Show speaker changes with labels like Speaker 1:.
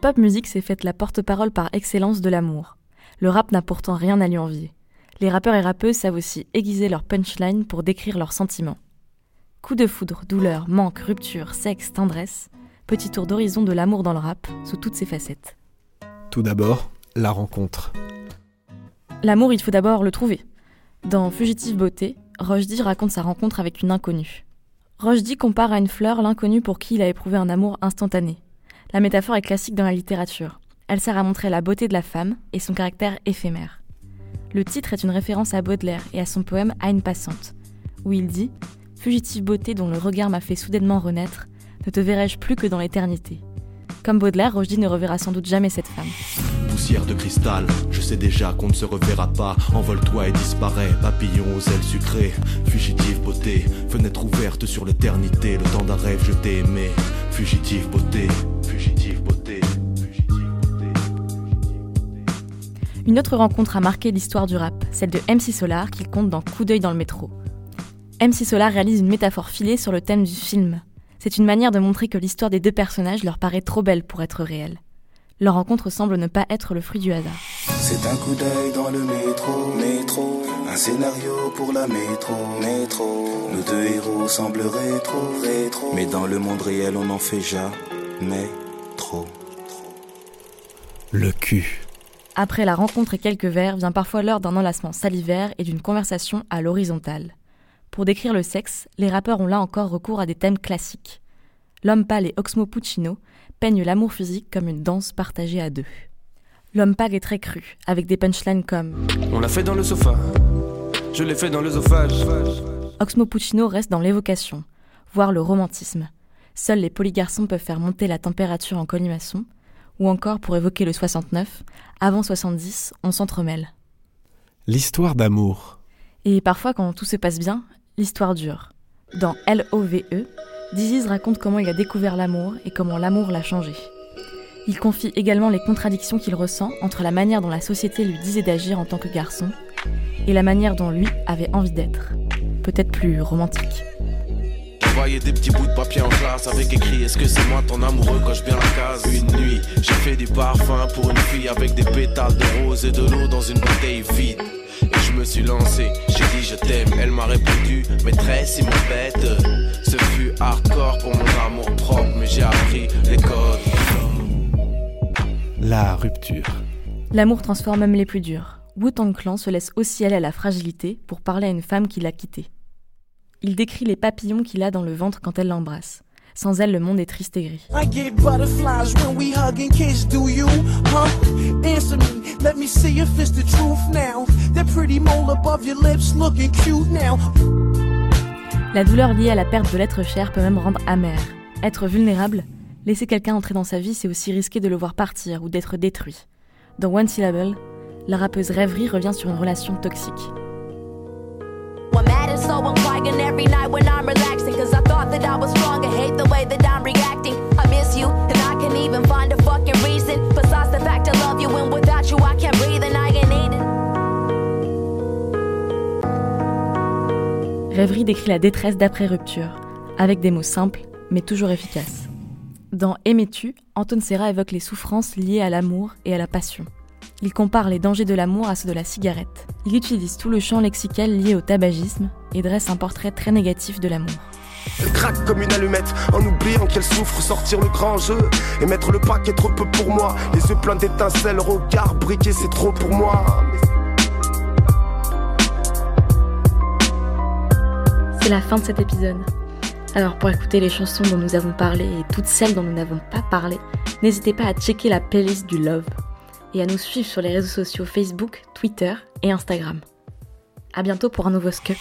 Speaker 1: pop music s'est faite la porte-parole par excellence de l'amour. Le rap n'a pourtant rien à lui envier. Les rappeurs et rappeuses savent aussi aiguiser leur punchline pour décrire leurs sentiments. Coup de foudre, douleur, manque, rupture, sexe, tendresse, petit tour d'horizon de l'amour dans le rap, sous toutes ses facettes.
Speaker 2: Tout d'abord, la rencontre.
Speaker 1: L'amour, il faut d'abord le trouver. Dans Fugitive Beauté, Rochdy raconte sa rencontre avec une inconnue. Rochdy compare à une fleur l'inconnu pour qui il a éprouvé un amour instantané. La métaphore est classique dans la littérature. Elle sert à montrer la beauté de la femme et son caractère éphémère. Le titre est une référence à Baudelaire et à son poème À une passante, où il dit Fugitive beauté dont le regard m'a fait soudainement renaître, ne te verrai-je plus que dans l'éternité? Comme Baudelaire, Rochdy ne reverra sans doute jamais cette femme.
Speaker 3: Poussière de cristal, je sais déjà qu'on ne se reverra pas. Envole-toi et disparais, papillon aux ailes sucrées. Fugitive beauté, fenêtre ouverte sur l'éternité. Le temps d'un rêve, je t'ai aimé. Fugitive beauté,
Speaker 1: Une autre rencontre a marqué l'histoire du rap, celle de MC Solar qu'il compte dans Coup d'œil dans le métro. MC Solar réalise une métaphore filée sur le thème du film. C'est une manière de montrer que l'histoire des deux personnages leur paraît trop belle pour être réelle. Leur rencontre semble ne pas être le fruit du hasard.
Speaker 4: C'est un coup d'œil dans le métro, métro, un scénario pour la métro, métro. Nos deux héros semblent rétro, rétro, mais dans le monde réel on en fait jamais trop.
Speaker 2: Le cul.
Speaker 1: Après la rencontre et quelques vers, vient parfois l'heure d'un enlacement salivaire et d'une conversation à l'horizontale. Pour décrire le sexe, les rappeurs ont là encore recours à des thèmes classiques. L'homme pâle et Oxmo Puccino peignent l'amour physique comme une danse partagée à deux. L'homme pâle est très cru, avec des punchlines comme
Speaker 5: On l'a fait dans le sofa, je l'ai fait dans l'œsophage.
Speaker 1: Oxmo Puccino reste dans l'évocation, voire le romantisme. Seuls les polygarçons peuvent faire monter la température en colimaçon, ou encore pour évoquer le 69, avant 70, on s'entremêle.
Speaker 2: L'histoire d'amour.
Speaker 1: Et parfois, quand tout se passe bien, l'histoire dure. Dans L.O.V.E., Diziz raconte comment il a découvert l'amour et comment l'amour l'a changé. Il confie également les contradictions qu'il ressent entre la manière dont la société lui disait d'agir en tant que garçon et la manière dont lui avait envie d'être, peut-être plus romantique.
Speaker 5: Des petits bouts de papier en classe avec écrit Est-ce que c'est moi ton amoureux coche bien la case Une nuit, j'ai fait du parfum pour une fille avec des pétales de rose et de l'eau dans une bouteille vide. Et je me suis lancé, j'ai dit je t'aime, elle m'a répondu Maîtresse, il m'embête Ce fut hardcore pour mon amour propre Mais j'ai appris les codes
Speaker 2: La rupture.
Speaker 1: L'amour transforme même les plus durs. Wu-Tang Clan se laisse aussi aller à la fragilité pour parler à une femme qui l'a quitté. Il décrit les papillons qu'il a dans le ventre quand elle l'embrasse. Sans elle, le monde est triste et gris.
Speaker 6: I get butterflies when we hug and kiss, do you? Huh? Answer me, let me see if it's the truth now. That pretty mole above your lips looking cute now.
Speaker 1: La douleur liée à la perte de l'être cher peut même rendre amer. Être vulnérable, laisser quelqu'un entrer dans sa vie, c'est aussi risquer de le voir partir ou d'être détruit. Dans One Syllable, la rappeuse Rêverie revient sur une relation toxique.
Speaker 7: So
Speaker 1: Rêverie décrit la détresse d'après-rupture, avec des mots simples, mais toujours efficaces. Dans Aimais-tu, Anton Serra évoque les souffrances liées à l'amour et à la passion. Il compare les dangers de l'amour à ceux de la cigarette. Il utilise tout le champ lexical lié au tabagisme et dresse un portrait très négatif de l'amour.
Speaker 5: Elle craque comme une allumette en oubliant qu'elle souffre, sortir le grand jeu et mettre le paquet trop peu pour moi. Les yeux pleins d'étincelles, regard briqué, c'est trop pour moi.
Speaker 1: C'est la fin de cet épisode. Alors pour écouter les chansons dont nous avons parlé et toutes celles dont nous n'avons pas parlé, n'hésitez pas à checker la playlist du Love et à nous suivre sur les réseaux sociaux Facebook, Twitter et Instagram. À bientôt pour un nouveau Scup.